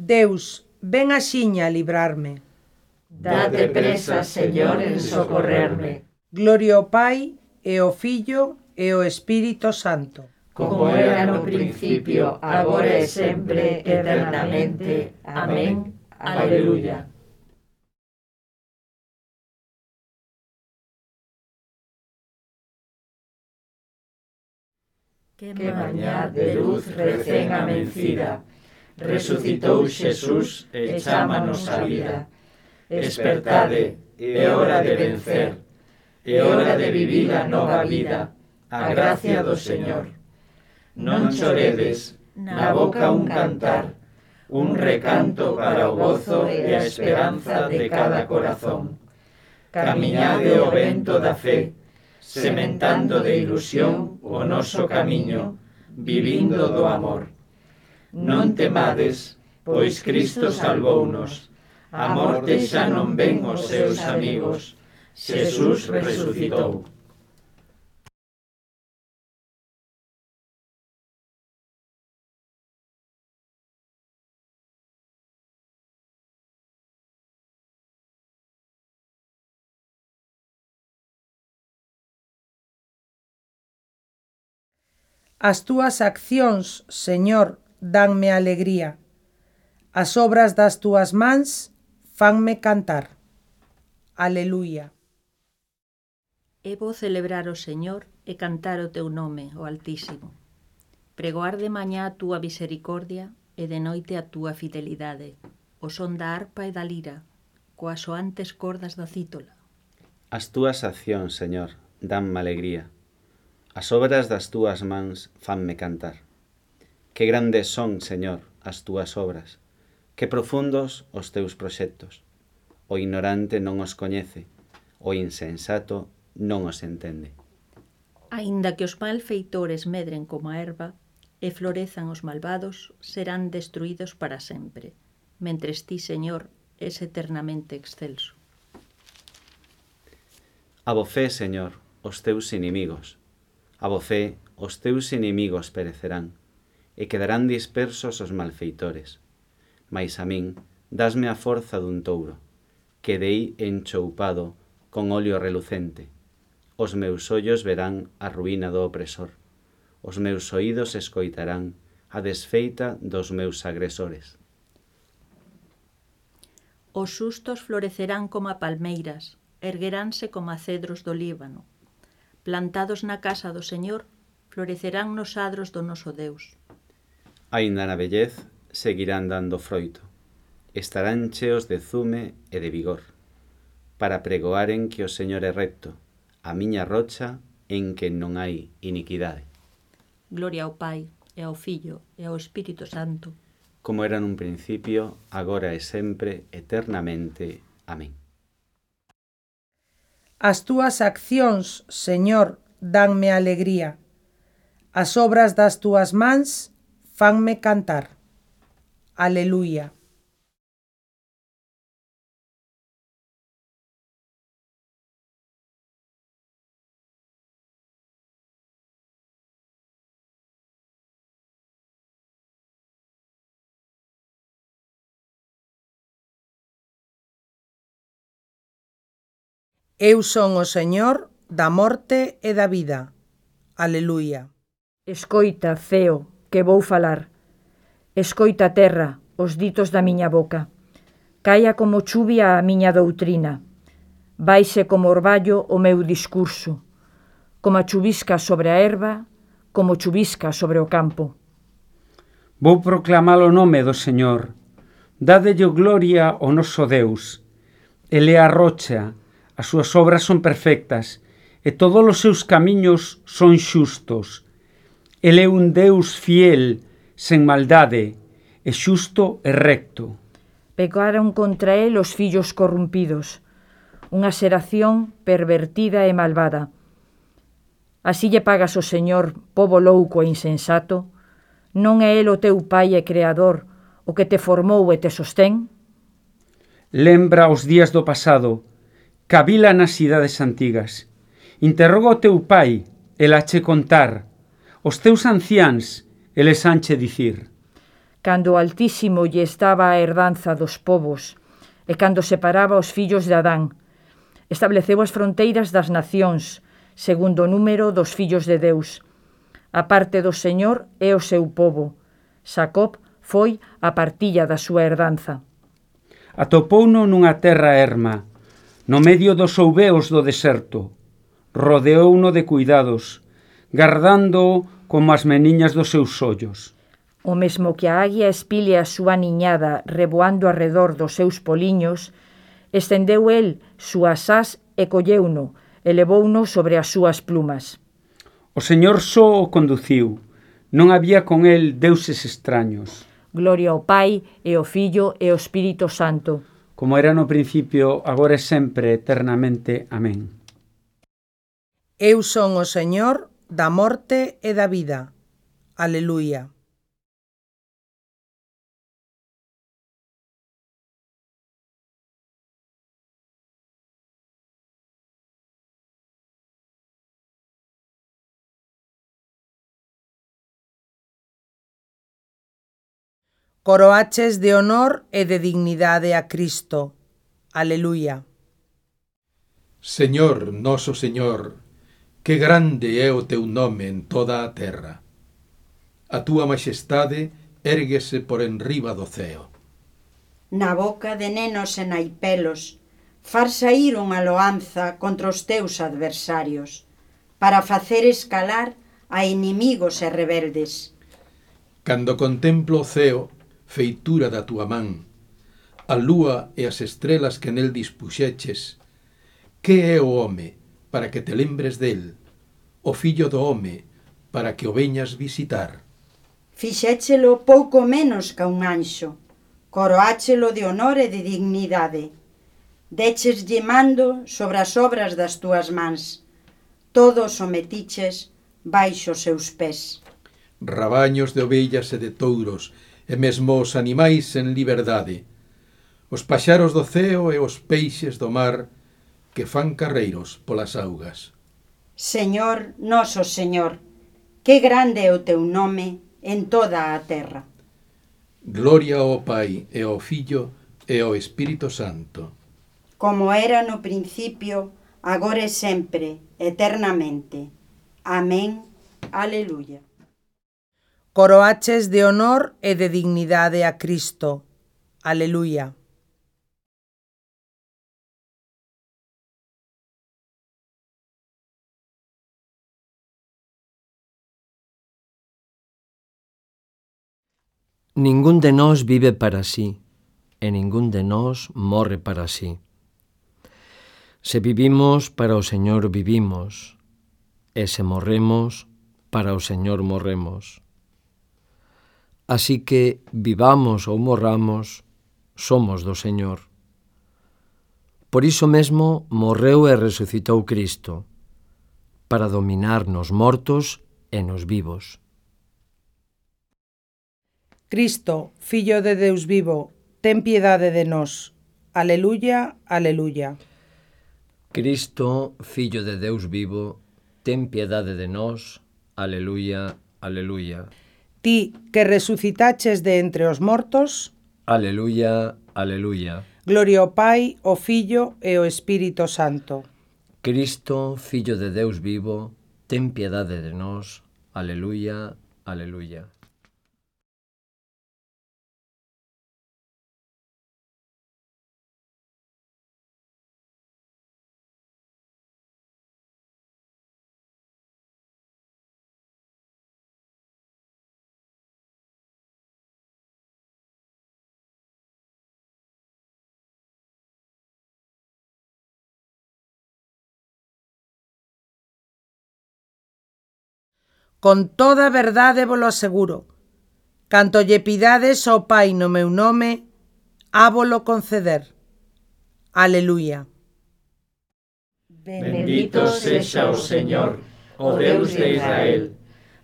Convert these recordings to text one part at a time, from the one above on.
Deus, ven axiña a librarme. Date presa, Señor, en socorrerme. Gloria ao Pai, e ao Filho, e ao Espírito Santo. Como era no principio, agora e sempre, eternamente. Amén. Aleluya. Que mañá de luz recén amencida, resucitou Xesús e chámanos a vida. Espertade, é hora de vencer, é hora de vivir a nova vida, a gracia do Señor. Non choredes, na boca un cantar, un recanto para o gozo e a esperanza de cada corazón. Camiñade o vento da fe, sementando de ilusión o noso camiño, vivindo do amor. Non temades, pois Cristo salvounos. A morte xa non ven os seus amigos. Xesús resucitou. As túas accións, Señor, danme alegría. As obras das túas mans fanme cantar. Aleluia. E vou celebrar o Señor e cantar o teu nome, o Altísimo. Pregoar de mañá a túa misericordia e de noite a túa fidelidade. O son da arpa e da lira, coas soantes cordas da cítola. As túas accións, Señor, danme alegría. As obras das túas mans fanme cantar. Que grandes son, Señor, as túas obras, que profundos os teus proxectos. O ignorante non os coñece, o insensato non os entende. Aínda que os malfeitores medren como a erva e florezan os malvados, serán destruídos para sempre, mentres ti, Señor, es eternamente excelso. Abofé, Señor, os teus inimigos. Abofé, os teus inimigos perecerán e quedarán dispersos os malfeitores. Mais a min, dasme a forza dun touro, quedei enchoupado con óleo relucente. Os meus ollos verán a ruína do opresor, os meus oídos escoitarán a desfeita dos meus agresores. Os sustos florecerán como palmeiras, ergueránse como cedros do Líbano. Plantados na casa do Señor, florecerán nos adros do noso Deus aínda na vellez, seguirán dando froito. Estarán cheos de zume e de vigor, para pregoaren que o Señor é recto, a miña rocha en que non hai iniquidade. Gloria ao Pai, e ao Filho, e ao Espírito Santo. Como era nun principio, agora e sempre, eternamente. Amén. As túas accións, Señor, danme alegría. As obras das túas mans fanme cantar. Aleluia. Eu son o Señor da morte e da vida. Aleluia. Escoita, feo, que vou falar. Escoita terra, os ditos da miña boca. Caia como chuvia a miña doutrina. Baixe como orballo o meu discurso. Como a chuvisca sobre a erva, como chuvisca sobre o campo. Vou proclamar o nome do Señor. Dadelle gloria ao noso Deus. Ele é a rocha, as súas obras son perfectas, e todos os seus camiños son xustos. Ele é un Deus fiel, sen maldade, e xusto e recto. Pecaron contra el os fillos corrompidos, unha xeración pervertida e malvada. Así lle pagas o Señor, pobo louco e insensato? Non é el o teu pai e creador, o que te formou e te sostén? Lembra os días do pasado, cavila nas cidades antigas. Interroga o teu pai, el che contar, Os teus anciáns, eles anche dicir. Cando o Altísimo lle estaba a herdanza dos povos, e cando separaba os fillos de Adán, estableceu as fronteiras das nacións, segundo o número dos fillos de Deus. A parte do Señor é o seu povo. Sacob foi a partilla da súa herdanza. Atopouno nunha terra erma, no medio dos ouveos do deserto. Rodeouno de cuidados, gardando como as meniñas dos seus ollos. O mesmo que a águia espile a súa niñada reboando arredor dos seus poliños, estendeu el súas as e colleuno, elevouno sobre as súas plumas. O señor só o conduciu. Non había con el deuses extraños. Gloria ao Pai e ao Fillo e ao Espírito Santo. Como era no principio, agora e sempre, eternamente. Amén. Eu son o Señor, da morte e da vida. Aleluia. Coroaches de honor e de dignidade a Cristo. Aleluia. Señor, noso Señor, Que grande é o teu nome en toda a terra. A túa majestade érguese por enriba do ceo. Na boca de nenos e naipelos, far sair unha loanza contra os teus adversarios, para facer escalar a inimigos e rebeldes. Cando contemplo o ceo, feitura da túa man, a lúa e as estrelas que nel dispuxeches, que é o home para que te lembres del, o fillo do home, para que o veñas visitar. Fixéchelo pouco menos ca un anxo, coroáchelo de honor e de dignidade. Decheslle mando sobre as obras das túas mans. Todos o metiches baixo seus pés. Rabaños de ovellas e de touros, e mesmo os animais en liberdade. Os paxaros do ceo e os peixes do mar, que fan carreiros polas augas. Señor, noso Señor, que grande é o teu nome en toda a terra. Gloria ao Pai e ao Filho e ao Espírito Santo. Como era no principio, agora e sempre, eternamente. Amén. Aleluia. Coroaches de honor e de dignidade a Cristo. Aleluia. Ningún de nós vive para sí e ningún de nós morre para sí. Se vivimos, para o Señor vivimos, e se morremos, para o Señor morremos. Así que, vivamos ou morramos, somos do Señor. Por iso mesmo morreu e resucitou Cristo, para dominar nos mortos e nos vivos. Cristo, Fillo de Deus vivo, ten piedade de nós. Aleluya, aleluya. Cristo, Fillo de Deus vivo, ten piedade de nós. Aleluya, aleluya. Ti que resucitaches de entre os mortos. Aleluya, aleluya. Gloria ao Pai, ao Filho e ao Espírito Santo. Cristo, Fillo de Deus vivo, ten piedade de nós. Aleluya, aleluya. Con toda a verdade volo aseguro. Canto lle pidades ao Pai no meu nome, ábolo conceder. Aleluia. Bendito sexa o Señor, o Deus de Israel,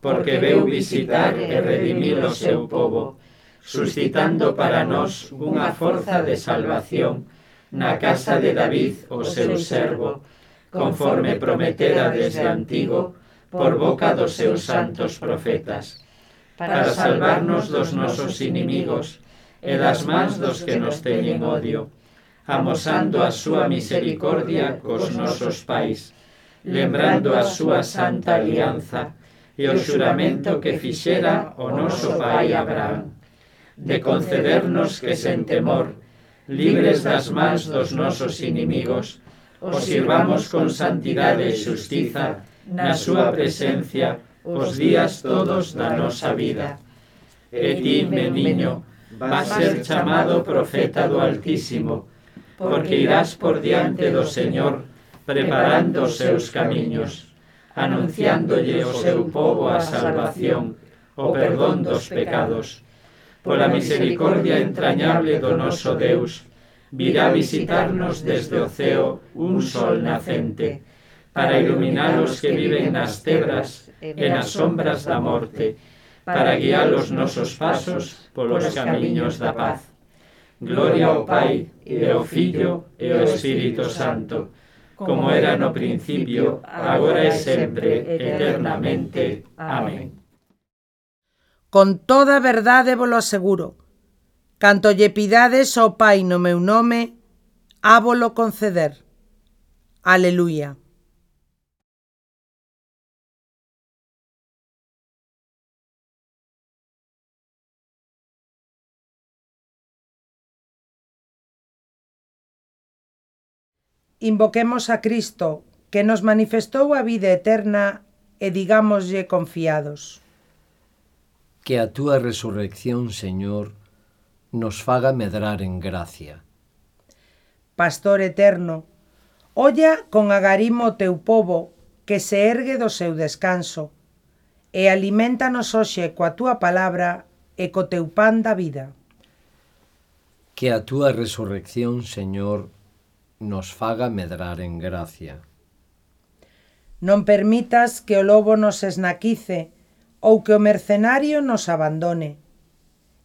porque veu visitar e redimir o seu povo, suscitando para nós unha forza de salvación na casa de David, o seu servo, conforme prometera desde antigo, por boca dos seus santos profetas, para salvarnos dos nosos inimigos e das mans dos que nos teñen odio, amosando a súa misericordia cos nosos pais, lembrando a súa santa alianza e o xuramento que fixera o noso pai Abraham, de concedernos que sen temor, libres das mans dos nosos inimigos, os sirvamos con santidade e xustiza na súa presencia os días todos da nosa vida. E ti, meniño, vas ser chamado profeta do Altísimo, porque irás por diante do Señor, preparando os seus camiños, anunciándolle o seu povo a salvación, o perdón dos pecados. Pola misericordia entrañable do noso Deus, virá visitarnos desde o ceo un sol nacente, para iluminar os que viven nas tebras e nas sombras da morte, para guiar os nosos pasos polos camiños da paz. Gloria ao Pai, e ao Filho, e ao Espírito Santo, como era no principio, agora e sempre, eternamente. Amén. Con toda verdade volo aseguro, canto lle pidades ao Pai no meu nome, ábolo conceder. Aleluia. Invoquemos a Cristo, que nos manifestou a vida eterna e digámoslle confiados. Que a túa resurrección, Señor, nos faga medrar en gracia. Pastor eterno, olla con agarimo o teu povo que se ergue do seu descanso e alimentanos hoxe coa túa palabra e co teu pan da vida. Que a túa resurrección, Señor, nos faga medrar en gracia. Non permitas que o lobo nos esnaquice ou que o mercenario nos abandone.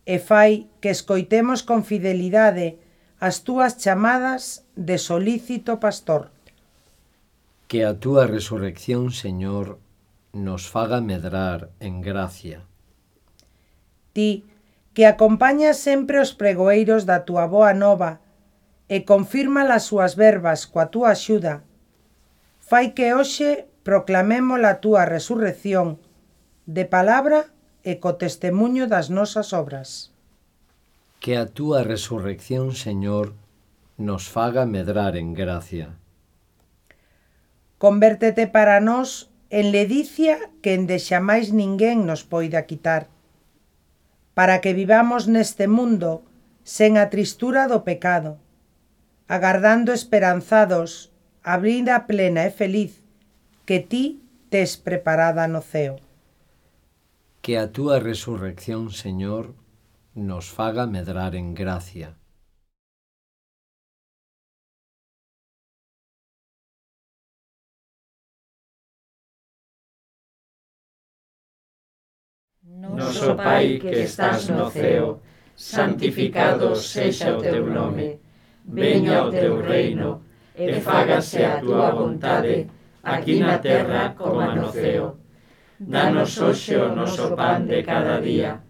E fai que escoitemos con fidelidade as túas chamadas de solícito pastor. Que a túa resurrección, Señor, nos faga medrar en gracia. Ti, que acompañas sempre os pregoeiros da túa boa nova e confirma as súas verbas coa túa axuda. Fai que hoxe proclamemos a túa resurrección de palabra e co testemunho das nosas obras. Que a túa resurrección, Señor, nos faga medrar en gracia. Convértete para nós en ledicia que ende xamais ninguén nos poida quitar, para que vivamos neste mundo sen a tristura do pecado, agardando esperanzados a vida plena e feliz que ti tes preparada no ceo. Que a túa resurrección, Señor, nos faga medrar en gracia. Noso Pai que estás no ceo, santificado sexa o teu nome, veña o teu reino, e fágase a túa vontade, aquí na terra como no ceo. Danos hoxe o noso pan de cada día,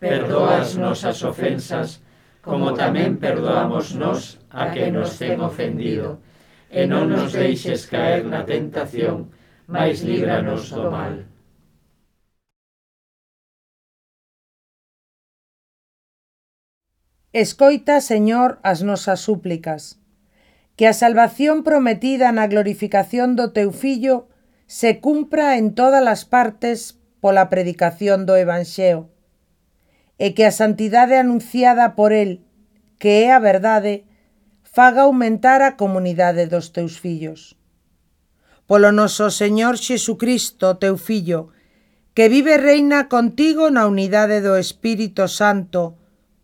perdoa as nosas ofensas, como tamén perdoamos nós a que nos ten ofendido, e non nos deixes caer na tentación, mas líbranos do mal. Escoita, Señor, as nosas súplicas. Que a salvación prometida na glorificación do teu Fillo se cumpra en todas as partes pola predicación do Evanxeo. E que a santidade anunciada por el, que é a verdade, faga aumentar a comunidade dos teus fillos. Polo noso Señor Xesucristo, teu Fillo, que vive e reina contigo na unidade do Espírito Santo,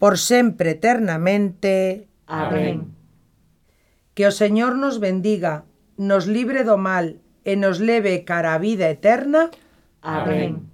por sempre eternamente. Amén. Que o Señor nos bendiga, nos libre do mal e nos leve cara a vida eterna. Amén.